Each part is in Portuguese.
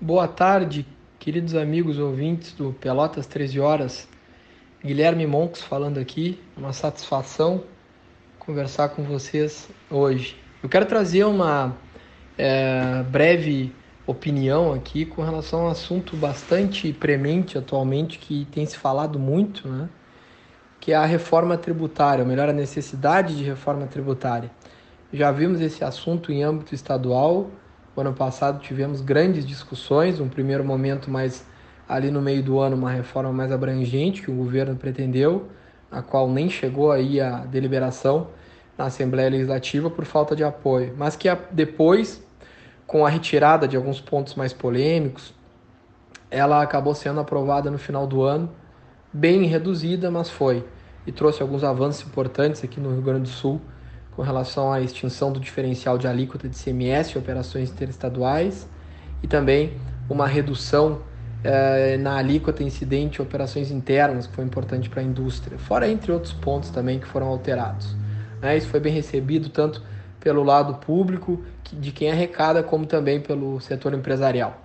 Boa tarde, queridos amigos ouvintes do Pelotas 13 Horas. Guilherme Moncos falando aqui, uma satisfação conversar com vocês hoje. Eu quero trazer uma é, breve opinião aqui com relação a um assunto bastante premente atualmente que tem se falado muito, né? que é a reforma tributária, ou melhor, a necessidade de reforma tributária. Já vimos esse assunto em âmbito estadual, o ano passado tivemos grandes discussões, um primeiro momento mais ali no meio do ano uma reforma mais abrangente que o governo pretendeu, a qual nem chegou aí a deliberação na Assembleia Legislativa por falta de apoio, mas que depois, com a retirada de alguns pontos mais polêmicos, ela acabou sendo aprovada no final do ano, bem reduzida, mas foi, e trouxe alguns avanços importantes aqui no Rio Grande do Sul com relação à extinção do diferencial de alíquota de CMS em operações interestaduais e também uma redução eh, na alíquota incidente em operações internas, que foi importante para a indústria, fora entre outros pontos também que foram alterados. Né? Isso foi bem recebido tanto pelo lado público, de quem arrecada, como também pelo setor empresarial.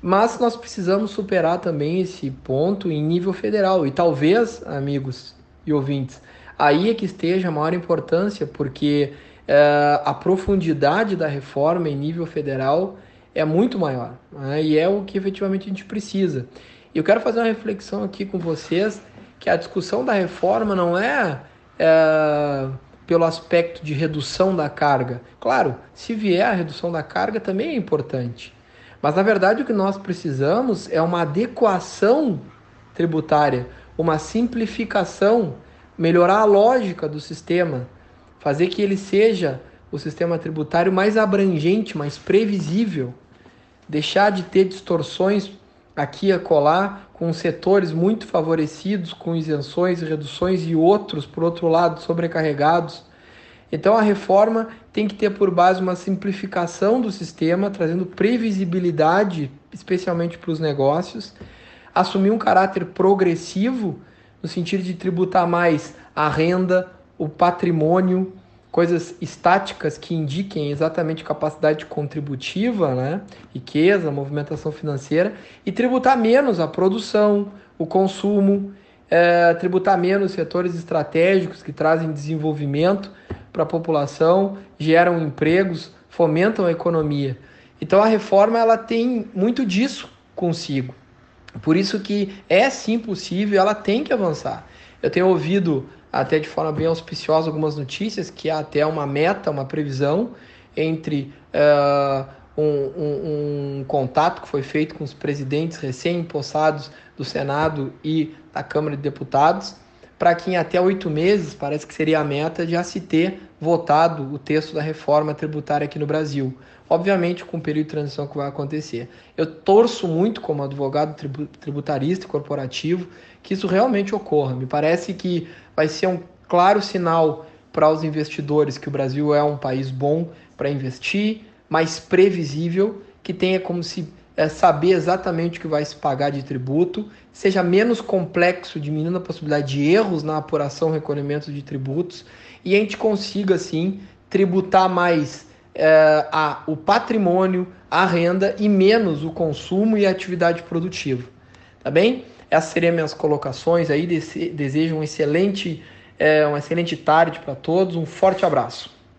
Mas nós precisamos superar também esse ponto em nível federal. E talvez, amigos e ouvintes, aí é que esteja a maior importância, porque é, a profundidade da reforma em nível federal é muito maior né? e é o que efetivamente a gente precisa. E eu quero fazer uma reflexão aqui com vocês que a discussão da reforma não é, é pelo aspecto de redução da carga. Claro, se vier a redução da carga também é importante. Mas na verdade o que nós precisamos é uma adequação tributária, uma simplificação melhorar a lógica do sistema, fazer que ele seja o sistema tributário mais abrangente, mais previsível, deixar de ter distorções aqui a colar com setores muito favorecidos com isenções e reduções e outros, por outro lado, sobrecarregados. Então a reforma tem que ter por base uma simplificação do sistema, trazendo previsibilidade, especialmente para os negócios, assumir um caráter progressivo no sentido de tributar mais a renda, o patrimônio, coisas estáticas que indiquem exatamente capacidade contributiva, né? riqueza, movimentação financeira, e tributar menos a produção, o consumo, é, tributar menos setores estratégicos que trazem desenvolvimento para a população, geram empregos, fomentam a economia. Então a reforma ela tem muito disso consigo. Por isso que é sim possível, ela tem que avançar. Eu tenho ouvido até de forma bem auspiciosa algumas notícias que há até uma meta, uma previsão entre uh, um, um, um, contato que foi feito com os presidentes recém-impossados do Senado e da Câmara de Deputados, para que em até oito meses, parece que seria a meta, já se ter votado o texto da reforma tributária aqui no Brasil obviamente com o período de transição que vai acontecer. Eu torço muito como advogado tributarista e corporativo que isso realmente ocorra. Me parece que vai ser um claro sinal para os investidores que o Brasil é um país bom para investir, mais previsível, que tenha como se é, saber exatamente o que vai se pagar de tributo, seja menos complexo, diminuindo a possibilidade de erros na apuração e recolhimento de tributos, e a gente consiga, assim, tributar mais é, a, o patrimônio, a renda e menos o consumo e a atividade produtiva. Tá bem? Essas seriam minhas colocações aí. Desejo um excelente, é, uma excelente tarde para todos. Um forte abraço.